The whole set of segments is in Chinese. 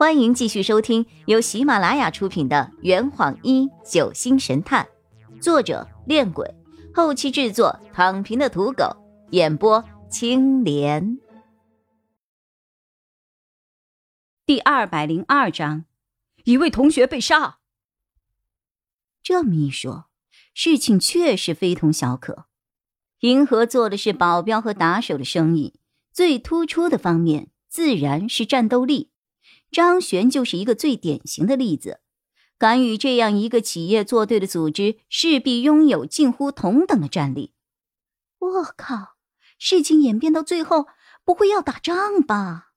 欢迎继续收听由喜马拉雅出品的《圆谎一九星神探》，作者：恋鬼，后期制作：躺平的土狗，演播：青莲。第二百零二章，一位同学被杀。这么一说，事情确实非同小可。银河做的是保镖和打手的生意，最突出的方面自然是战斗力。张璇就是一个最典型的例子，敢与这样一个企业作对的组织，势必拥有近乎同等的战力。我靠，事情演变到最后，不会要打仗吧？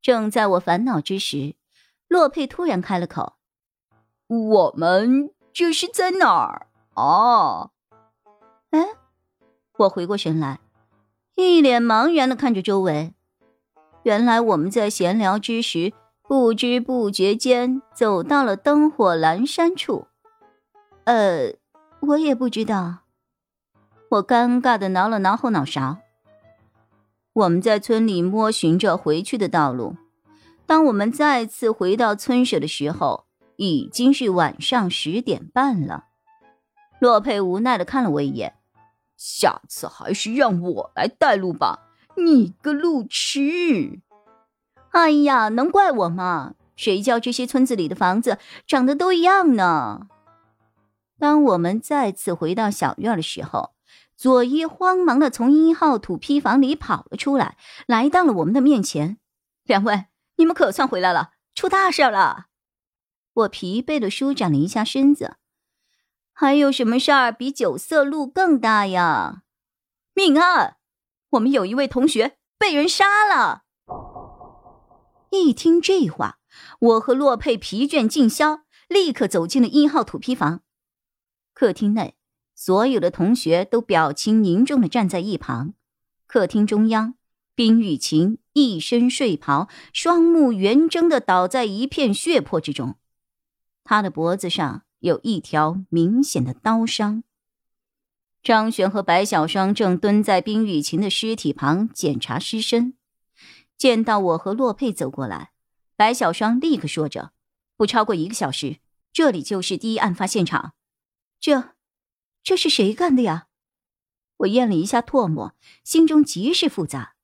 正在我烦恼之时，洛佩突然开了口：“我们这是在哪儿啊？”哎，我回过神来，一脸茫然的看着周围。原来我们在闲聊之时，不知不觉间走到了灯火阑珊处。呃，我也不知道。我尴尬的挠了挠后脑勺。我们在村里摸寻着回去的道路。当我们再次回到村舍的时候，已经是晚上十点半了。洛佩无奈的看了我一眼：“下次还是让我来带路吧。”你个路痴！哎呀，能怪我吗？谁叫这些村子里的房子长得都一样呢？当我们再次回到小院的时候，佐伊慌忙的从一号土坯房里跑了出来，来到了我们的面前。两位，你们可算回来了，出大事了！我疲惫的舒展了一下身子。还有什么事儿比九色鹿更大呀？命案！我们有一位同学被人杀了。一听这话，我和洛佩疲倦尽消，立刻走进了一号土坯房。客厅内，所有的同学都表情凝重的站在一旁。客厅中央，冰雨晴一身睡袍，双目圆睁的倒在一片血泊之中，他的脖子上有一条明显的刀伤。张璇和白小霜正蹲在冰雨晴的尸体旁检查尸身，见到我和洛佩走过来，白小霜立刻说着：“不超过一个小时，这里就是第一案发现场。”这，这是谁干的呀？我咽了一下唾沫，心中极是复杂。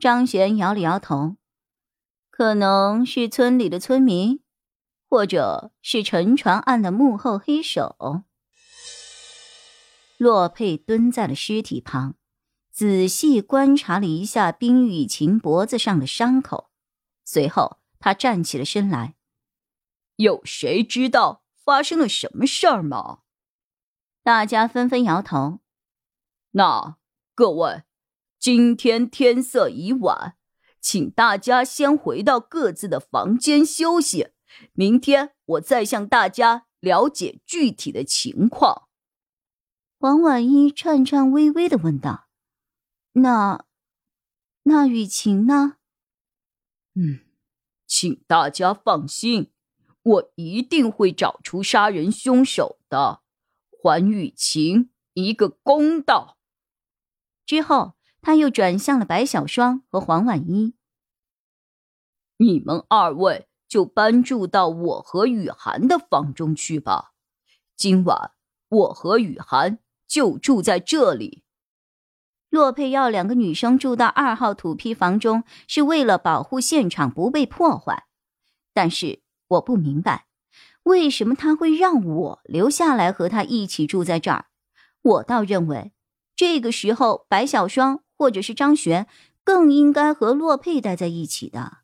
张璇摇了摇头：“可能是村里的村民，或者是沉船案的幕后黑手。”洛佩蹲在了尸体旁，仔细观察了一下冰雨晴脖子上的伤口，随后他站起了身来。有谁知道发生了什么事儿吗？大家纷纷摇头。那各位，今天天色已晚，请大家先回到各自的房间休息，明天我再向大家了解具体的情况。黄婉一颤颤巍巍的问道：“那，那雨晴呢？”“嗯，请大家放心，我一定会找出杀人凶手的，还雨晴一个公道。”之后，他又转向了白小霜和黄婉一：“你们二位就搬住到我和雨涵的房中去吧。今晚我和雨涵。”就住在这里。洛佩要两个女生住到二号土坯房中，是为了保护现场不被破坏。但是我不明白，为什么他会让我留下来和他一起住在这儿？我倒认为，这个时候白小霜或者是张璇更应该和洛佩待在一起的。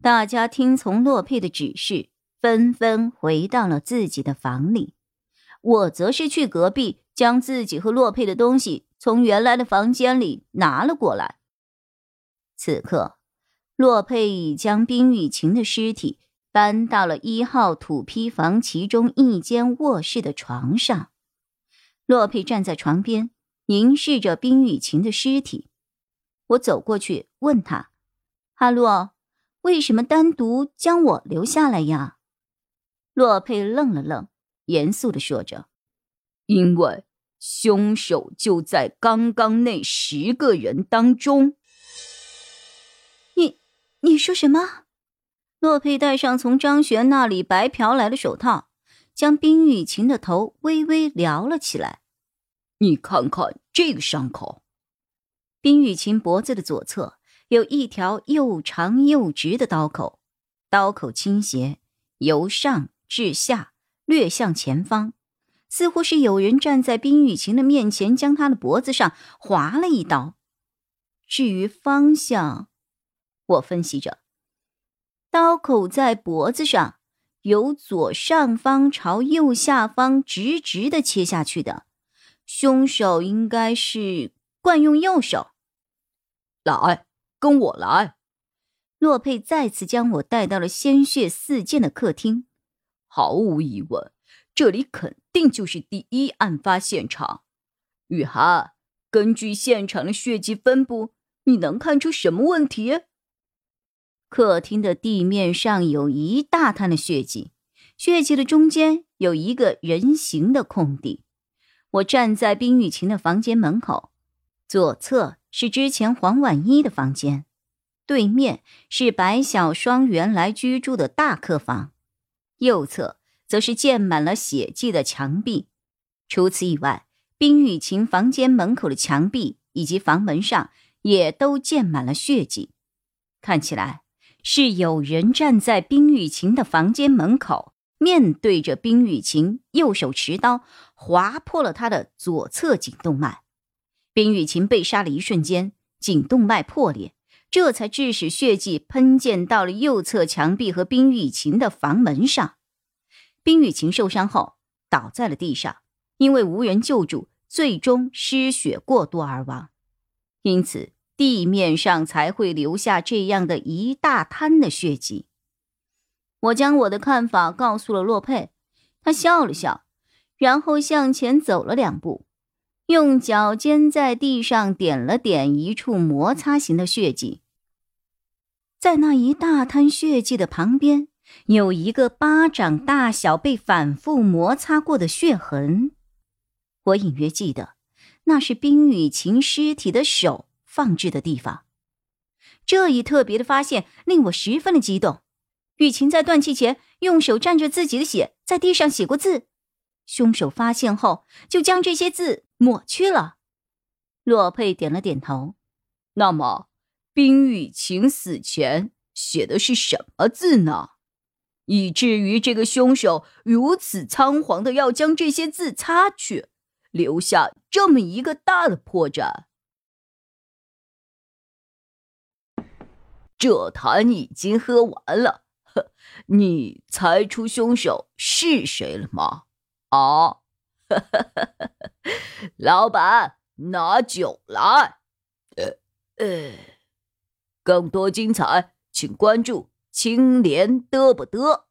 大家听从洛佩的指示，纷纷回到了自己的房里。我则是去隔壁，将自己和洛佩的东西从原来的房间里拿了过来。此刻，洛佩已将冰雨晴的尸体搬到了一号土坯房其中一间卧室的床上。洛佩站在床边，凝视着冰雨晴的尸体。我走过去问他：“哈洛，为什么单独将我留下来呀？”洛佩愣了愣。严肃的说着：“因为凶手就在刚刚那十个人当中。”你，你说什么？洛佩戴上从张璇那里白嫖来的手套，将冰雨晴的头微微撩了起来。你看看这个伤口。冰雨晴脖子的左侧有一条又长又直的刀口，刀口倾斜，由上至下，略向前方，似乎是有人站在冰雨晴的面前，将她的脖子上划了一刀。至于方向，我分析着。刀口在脖子上，由左上方朝右下方直直的切下去的，凶手应该是惯用右手。来，跟我来。洛佩再次将我带到了鲜血四溅的客厅。毫无疑问，这里肯定就是第一案发现场。雨涵，根据现场的血迹分布，你能看出什么问题？客厅的地面上有一大滩的血迹，血迹的中间有一个人形的空地。我站在冰雨晴的房间门口，左侧是之前黄婉一的房间，对面是白小双原来居住的大客房，右侧则是溅满了血迹的墙壁。除此以外，冰雨晴房间门口的墙壁以及房门上也都溅满了血迹，看起来。是有人站在冰雨晴的房间门口，面对着冰雨晴，右手持刀划破了他的左侧颈动脉。冰雨晴被杀的一瞬间，颈动脉破裂，这才致使血迹喷溅到了右侧墙壁和冰雨晴的房门上。冰雨晴受伤后倒在了地上，因为无人救助，最终失血过多而亡。因此。地面上才会留下这样的一大滩的血迹。我将我的看法告诉了洛佩，他笑了笑，然后向前走了两步，用脚尖在地上点了点一处摩擦型的血迹。在那一大滩血迹的旁边，有一个巴掌大小被反复摩擦过的血痕。我隐约记得，那是冰雨晴尸体的手。放置的地方，这一特别的发现令我十分的激动。雨晴在断气前用手蘸着自己的血在地上写过字，凶手发现后就将这些字抹去了。洛佩点了点头。那么，冰雨晴死前写的是什么字呢？以至于这个凶手如此仓皇的要将这些字擦去，留下这么一个大的破绽。这坛已经喝完了，呵，你猜出凶手是谁了吗？啊，老板，拿酒来。呃呃，更多精彩，请关注青莲嘚不嘚。